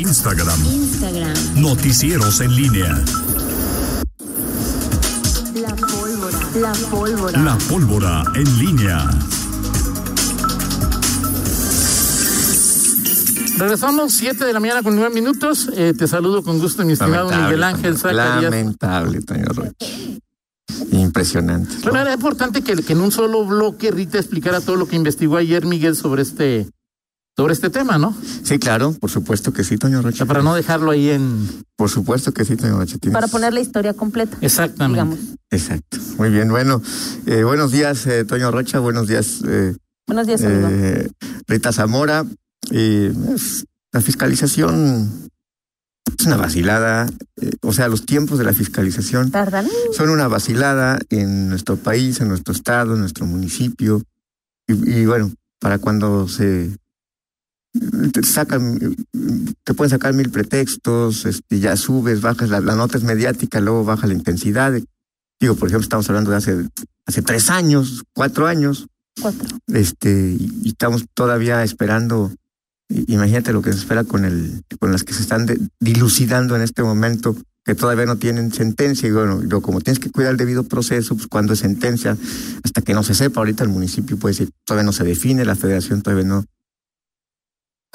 Instagram, Instagram, Noticieros en línea. la pólvora, la pólvora. La pólvora en línea. Regresamos 7 de la mañana con 9 minutos. Eh, te saludo con gusto, mi estimado Lamentable, Miguel Ángel. Zacarías. Lamentable, Toño Rocha. Impresionante. Bueno, era importante que, que en un solo bloque Rita explicara todo lo que investigó ayer Miguel sobre este sobre este tema, ¿no? Sí, claro, por supuesto que sí, Toño O Rocha. sea, para no dejarlo ahí en... Por supuesto que sí, Toño Rocha. Tienes- para poner la historia completa. Exactamente. Digamos. Exacto. Muy bien, bueno. eh, buenos días, eh, Toño Rocha. Buenos días, eh, Buenos días, amigo. eh, Rita Zamora. Eh, es- la fiscalización es una vacilada. eh, o sea, los tiempos de la fiscalización Tardan. son una vacilada en nuestro país, en nuestro estado, en nuestro municipio. Y, y bueno, para cuando se te sacan, te pueden sacar mil pretextos, este, ya subes, bajas, la, la nota es mediática, luego baja la intensidad. Digo, por ejemplo, estamos hablando de hace, hace tres años, cuatro años, Cuatro. este, y, estamos todavía esperando. Imagínate lo que se espera con el, con las que se están de- dilucidando en este momento, que todavía no tienen sentencia. Y bueno, yo, como tienes que cuidar el debido proceso, pues cuando es sentencia, hasta que no se sepa, ahorita el municipio puede decir, todavía no se define, la federación todavía no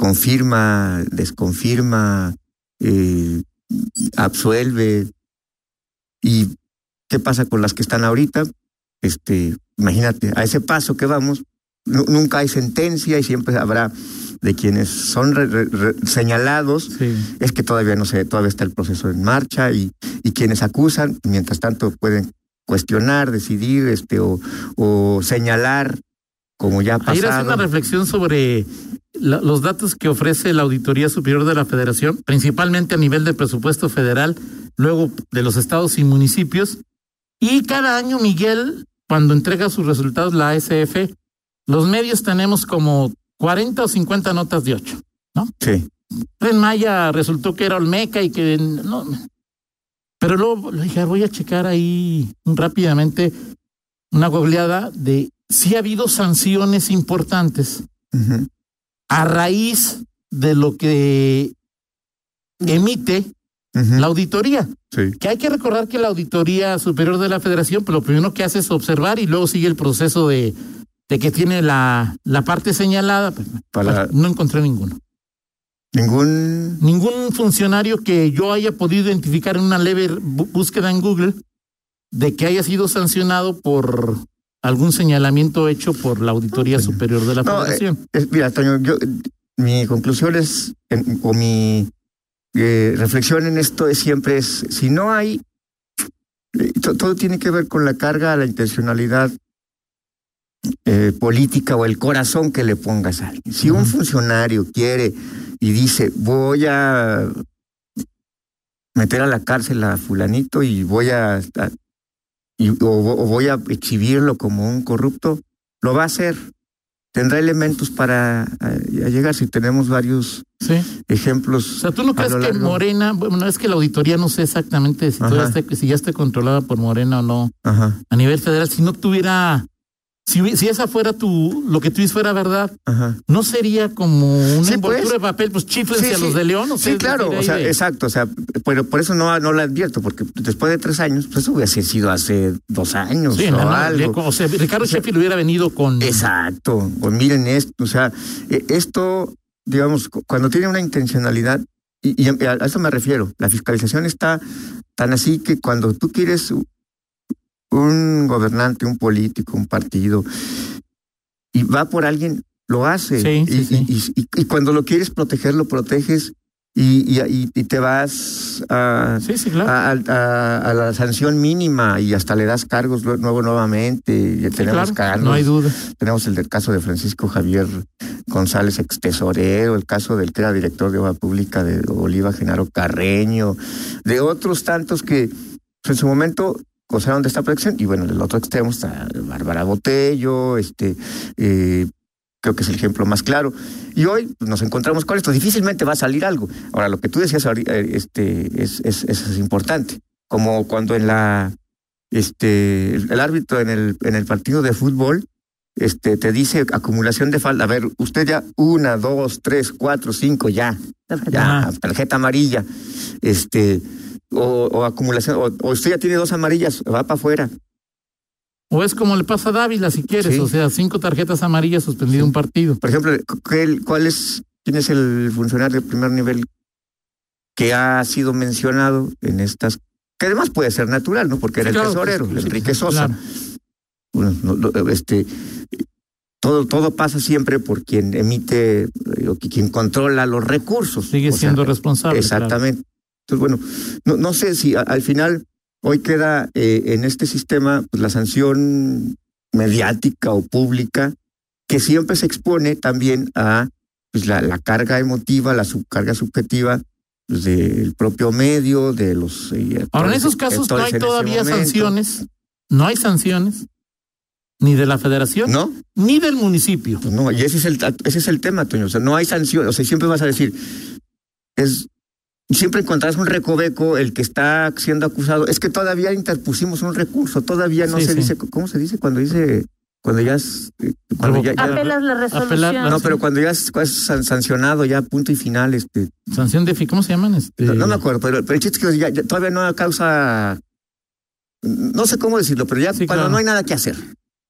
confirma, desconfirma, eh, absuelve. ¿Y qué pasa con las que están ahorita? Este, imagínate, a ese paso que vamos, nu- nunca hay sentencia y siempre habrá de quienes son re- re- re- señalados, Sí. es que todavía no sé, todavía está el proceso en marcha y, y quienes acusan, mientras tanto pueden cuestionar, decidir, este, o, o señalar, como ya ha Ayer hacía una pasado. reflexión sobre la- los datos que ofrece la Auditoría Superior de la Federación, principalmente a nivel de presupuesto federal, luego de los estados y municipios. Y cada año, Miguel, cuando entrega sus resultados la ASF, los medios tenemos como 40 o 50 notas de 8. Sí, En Maya resultó que era Olmeca y que no. Pero luego le dije, voy a checar ahí rápidamente una googleada de si ha habido sanciones importantes a raíz de lo que emite la auditoría. sí. Que hay que recordar que la auditoría superior de la federación, pues lo primero que hace es observar y luego sigue el proceso de, de que tiene la, la parte señalada. Pues, Para- no encontré ninguno. Ningún Ningún funcionario que yo haya podido identificar en una leve búsqueda en Google de que haya sido sancionado por algún señalamiento hecho por la Auditoría Superior de la No, eh, Federación. Es- mira, Toño, yo, mi conclusión es, en- o mi eh, reflexión en esto es siempre es, si no hay, eh, to- todo tiene que ver con la carga, la intencionalidad eh, política o el corazón que le pongas a alguien. Si un funcionario quiere y dice, voy a meter a la cárcel a fulanito y voy a, a- y, o, o voy a exhibirlo como un corrupto, lo va a hacer. Tendrá elementos para eh, a llegar. Si tenemos varios Sí. ejemplos. O sea, ¿tú no crees que Morena, bueno, es que la auditoría no sé exactamente si, Ajá. esté- si ya esté controlada por Morena o no Ajá, a nivel federal, si no tuviera, si, esa fuera tu, lo que tú dices fuera verdad, ajá. ¿no sería como una Sí, envoltura pues. de papel? Pues chiflense Sí, a los de León. O sea, Sí, claro, o sea, de- exacto, o sea, pero por eso no, no lo advierto, porque después de tres años, pues eso hubiera sido hace dos años Sí, o no, no, algo. o sea, Ricardo O sea, Sheffield hubiera venido con... Exacto, o miren esto, o sea, eh, esto, digamos, cu- cuando tiene una intencionalidad, y, y a eso me refiero, la fiscalización está tan así que cuando tú quieres un gobernante, un político, un partido, y va por alguien, lo hace. Sí, sí, y, sí. y- y- y cuando lo quieres proteger, lo proteges y, te vas a, Sí, sí, claro. a, a- a la sanción mínima y hasta le das cargos nuevo nuevamente. Tenemos claro, cargos. no hay duda. Tenemos el del caso de Francisco Javier González, ex tesorero, el caso del que era director de obra pública de Oliva, Genaro Carreño, de otros tantos que pues, en su momento gozaron de esta protección. Y bueno, en el otro extremo está Bárbara Botello, este, eh, creo que es el ejemplo más claro. Y hoy pues, nos encontramos con esto. Difícilmente va a salir algo. Ahora, lo que tú decías eh, este, es, es, es, importante. Como cuando en la este el, árbitro en el, en el partido de fútbol este, te dice acumulación de falta. A ver, usted ya una, dos, tres, cuatro, cinco, ya, ya, tarjeta amarilla, este, o, o acumulación, o, o usted ya tiene dos amarillas, va para afuera. O es como le pasa a Dávila, si quieres. Sí. O sea, cinco tarjetas amarillas suspendido un partido. Por ejemplo, ¿qué- ¿cuál es, quién es el funcionario de primer nivel que ha sido mencionado en estas? Que además puede ser natural, ¿no? Porque era Sí, el tesorero, sí, Enrique Sosa. claro. Bueno, este, todo, todo pasa siempre por quien emite, eh, o quien controla los recursos. Sigue O sea, siendo responsable. claro. Entonces, bueno, no, no sé si a- al final hoy queda eh, en este sistema pues, la sanción mediática o pública que siempre se expone también a pues, la, la carga emotiva, la subcarga subjetiva pues, del propio medio, de los... eh, Ahora, en esos casos no hay todavía sanciones. No hay sanciones. Ni de la federación, ¿No? ni del municipio. Pues no, y ese es el ese es el tema, Toño. O sea, no hay sanción. O sea, siempre vas a decir, es siempre encontrarás un recoveco, el que está siendo acusado. Es que todavía interpusimos un recurso, todavía no Sí, se sí. dice, ¿cómo se dice? Cuando dice, cuando ya es, eh, cuando ya, ya- Apelas la resolución. Apelar- no, pero cuando ya es, es san- sancionado, ya punto y final, este, Sanción de fi- ¿cómo se llaman? Este, no, no me acuerdo, pero, pero el chiste es que ya- ya todavía no causa, no sé cómo decirlo, pero ya Sí, cuando claro. no hay nada que hacer.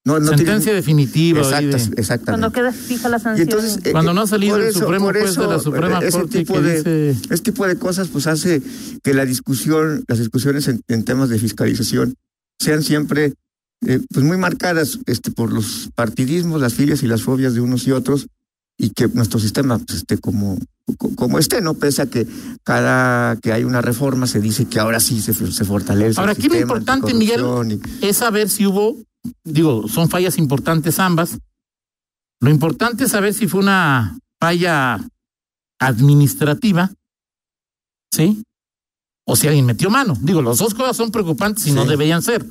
No, no tiene- sentencia definitiva. de- Exactas- exactamente. Cuando queda fija la Y sanción. entonces, eh, Cuando no ha salido el Supremo por Juez de la Suprema ese Corte tipo que de, dice... Este tipo de cosas pues hace que la discusión, las discusiones en, en temas de fiscalización sean siempre eh, pues muy marcadas este, por los partidismos, las filias y las fobias de unos y otros y que nuestro sistema pues, esté como, co- como esté, ¿no? Pese a que cada que hay una reforma se dice que ahora sí se, se fortalece. Ahora, el aquí lo importante, Miguel, y- es saber si hubo, digo, son fallas importantes ambas. Lo importante es saber si fue una falla administrativa, ¿sí? O si alguien metió mano. Digo, las dos cosas son preocupantes y no deberían ser.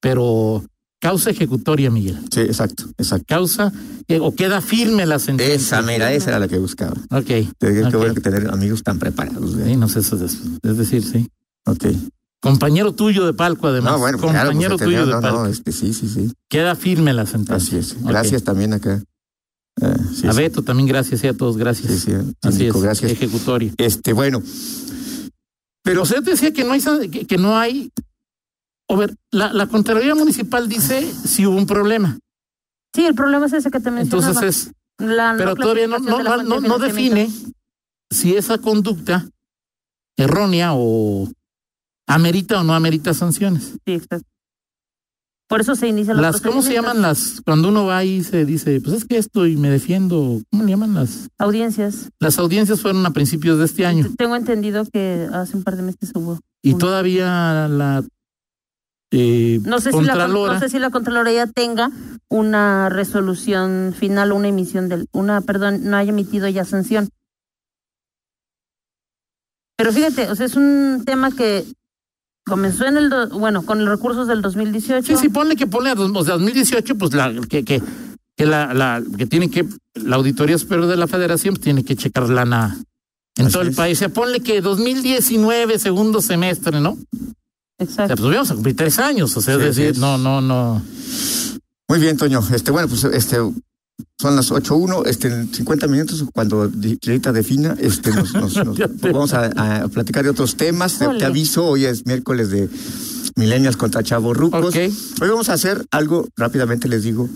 Pero causa ejecutoria, Miguel. Sí, exacto, exacto. Causa o queda firme la sentencia. Esa, mira, esa era la que buscaba. Ok. Te digo que ok. bueno que tener amigos tan preparados. ¿eh? Sí, no sé, eso es, es decir, sí. Ok. Compañero tuyo de palco, además. No, bueno, claro, pues, Compañero tuyo de no, palco. no, este, sí, sí, sí. Queda firme la sentencia. Así es. Gracias también acá. Eh, sí, a sí, Beto también gracias y a todos gracias. sí, sí, Así es, gracias. ejecutoria. Este, bueno, Pero te decía que no hay que, que no hay. A ver, la, la Contraloría Municipal dice si hubo un problema. Sí, el problema es ese que te mencionaba. Entonces es, La no pero todavía no, no, de de define si esa conducta errónea o amerita o no amerita sanciones. Sí, exacto. Por eso se inicia la Las, ¿cómo se llaman las? Cuando uno va y se dice, pues es que esto y me defiendo, ¿cómo le llaman las? Audiencias. Las audiencias fueron a principios de este año. Tengo entendido que hace un par de meses hubo. Y Una. todavía la eh, No sé, si la, Contralora, no sé si la Contraloría tenga una resolución final o una emisión del, una, perdón, no haya emitido ya sanción. Pero fíjate, o sea, es un tema que comenzó en el, do- bueno, con los recursos del 2018. sí, sí, ponle que ponle a dos- o sea, 2018, pues la que, que, que la, la que tiene que, la Auditoría Superior de la Federación pues, tiene que checar lana en Así todo el es. país. O sea, ponle que 2019, segundo semestre, ¿no? O sea, Exacto. pues vamos a cumplir tres años, o sea, Sí, es decir, es. no, no, no. muy bien, Toño. Este, bueno, pues este son las 8.1, este, en 50 minutos, cuando di- Rita defina, este, nos, nos- nos- vamos a, a platicar de otros temas. Te, te aviso, hoy es miércoles de Millennials contra Chavos Rucos. Ok. Hoy vamos a hacer algo, rápidamente les digo,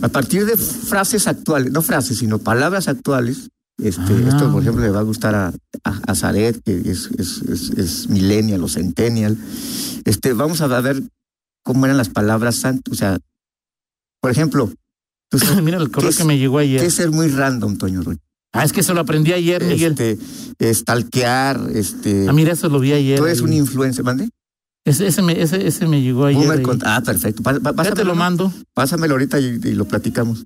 a partir de frases actuales, no frases, sino palabras actuales. Este, Ah. Esto, por ejemplo, le va a gustar a, a, a Zaret, que es, es, es, es millennial o centennial. Este, vamos a ver cómo eran las palabras. O sea, por ejemplo, sabes, Mira el correo ¿Qué que me llegó ¿qué ayer. es ser muy random, Toño Roy? Ah, es que se lo aprendí ayer, Miguel. Este, stalkear, este. ah, mira, eso lo vi ayer. tú eres ahí. un influencer, ¿mande? ese, ese, me, ese, ese me llegó ayer. Con- ah, perfecto. Ya te lo mando. Pásamelo ahorita y, y lo platicamos.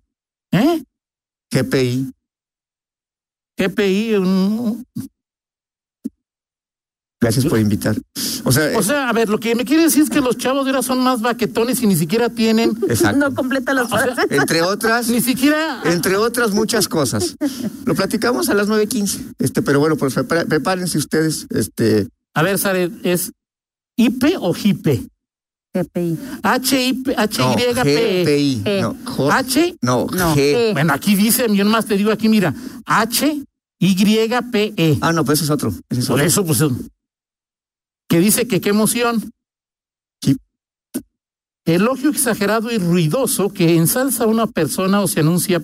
¿Eh? GPI. GPI, un, Gracias por invitar. O sea, O sea, a ver, lo que me quiere decir es que los chavos de ahora son más baquetones y ni siquiera tienen, exacto. No completa las O sea, frases. Entre otras, ni siquiera. entre otras muchas cosas. Lo platicamos a las 9.15. Este, pero bueno, pues prepárense ustedes. Este, A ver, Sare, ¿es IP o JIPE? GPI. H-I-P- No, H-Y-P-E. GPI. E. No, J- H. no, No, G. Bueno, aquí dice, yo nomás te digo aquí, mira, H-Y-P-E. Ah, no, pues ese es otro. Ese es Por otro. eso, pues, que dice que qué emoción. Elogio exagerado y ruidoso que ensalza a una persona o se anuncia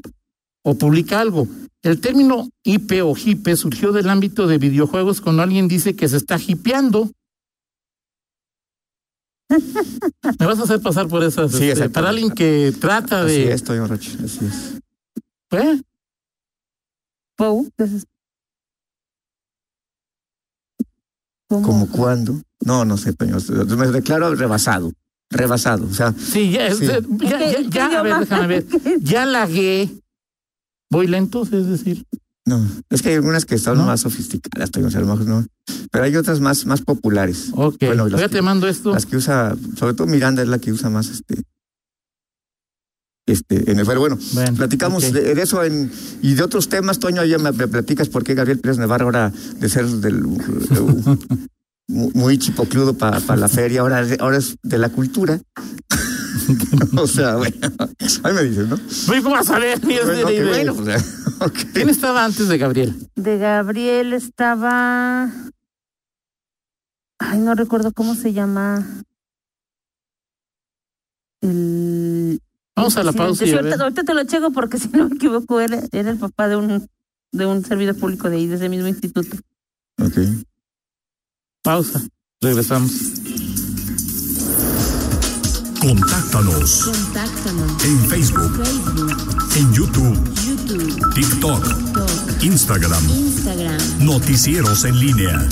o publica algo. El término IP o hipe surgió del ámbito de videojuegos cuando alguien dice que se está hipeando. Me vas a hacer pasar por esas. Sí, este, para alguien que trata Así de. es, Toño Roche, así es. ¿Eh? Entonces, ¿Cómo? ¿Como cuándo? No, no sé, Toño. Me declaro rebasado. Rebasado. O sea, Sí, ya, Sí. ya, ya, ya, a ver, déjame ver. Ya lagué. Voy lento, es decir. no. Es que hay algunas que están ¿No? más sofisticadas, Toño. O sea, a lo mejor no. Pero hay otras más, más populares. Ok, Bueno, que- te mando esto. Las que usa, sobre todo Miranda es la que usa más este. Este, en el, pero bueno, Bueno, platicamos ok. de, de eso en, y de otros temas, Toño, ya me, me platicas por qué Gabriel Pérez Navarro ahora de ser del mu- muy chipocludo para la feria, ahora, ahora es de la cultura. o sea, bueno, ahí me dices, ¿no? Oye, ¿Cómo vas a ver? Ni es de- Bueno, o sea. ¿Quién estaba antes de Gabriel? De Gabriel estaba. Ay, no recuerdo cómo se llama. El. Vamos a la pausa y a ahorita, ahorita te lo checo porque si no me equivoco, era, era el papá de un, de un servidor público de ahí, de ese mismo instituto. Ok. Pausa. Regresamos. Contáctanos Contáctanos. en Facebook, Facebook, en YouTube, YouTube, TikTok, TikTok, Instagram. Instagram. Noticieros en línea.